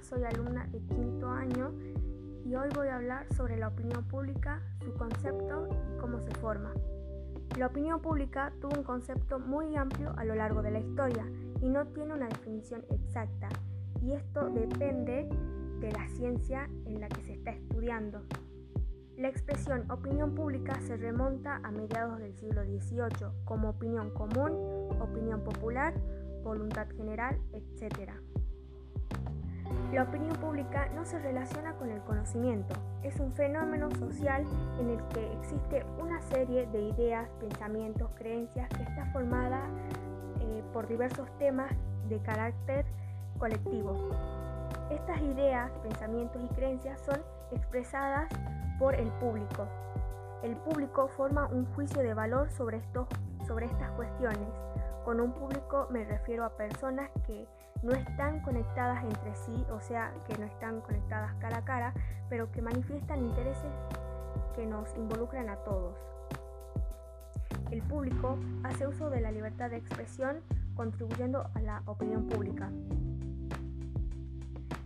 soy alumna de quinto año y hoy voy a hablar sobre la opinión pública, su concepto y cómo se forma. La opinión pública tuvo un concepto muy amplio a lo largo de la historia y no tiene una definición exacta, y esto depende de la ciencia en la que se está estudiando. La expresión opinión pública se remonta a mediados del siglo XVIII como opinión común, opinión popular, voluntad general, etc. La opinión pública no se relaciona con el conocimiento, es un fenómeno social en el que existe una serie de ideas, pensamientos, creencias que está formada eh, por diversos temas de carácter colectivo. Estas ideas, pensamientos y creencias son expresadas por el público. El público forma un juicio de valor sobre, sobre estas cuestiones. Con un público me refiero a personas que no están conectadas entre sí, o sea, que no están conectadas cara a cara, pero que manifiestan intereses que nos involucran a todos. El público hace uso de la libertad de expresión contribuyendo a la opinión pública.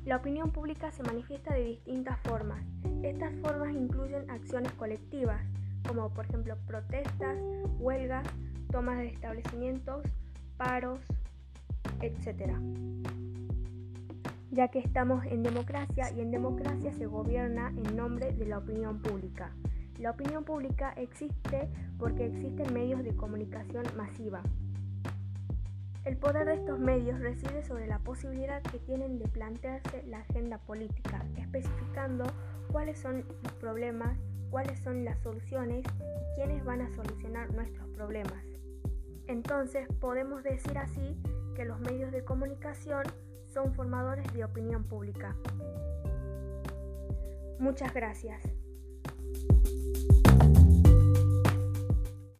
La opinión pública se manifiesta de distintas formas. Estas formas incluyen acciones colectivas, como por ejemplo protestas, huelgas, tomas de establecimientos, paros, etc. Ya que estamos en democracia y en democracia se gobierna en nombre de la opinión pública. La opinión pública existe porque existen medios de comunicación masiva. El poder de estos medios reside sobre la posibilidad que tienen de plantearse la agenda política, especificando cuáles son los problemas, cuáles son las soluciones y quiénes van a solucionar nuestros problemas. Entonces podemos decir así que los medios de comunicación son formadores de opinión pública. Muchas gracias.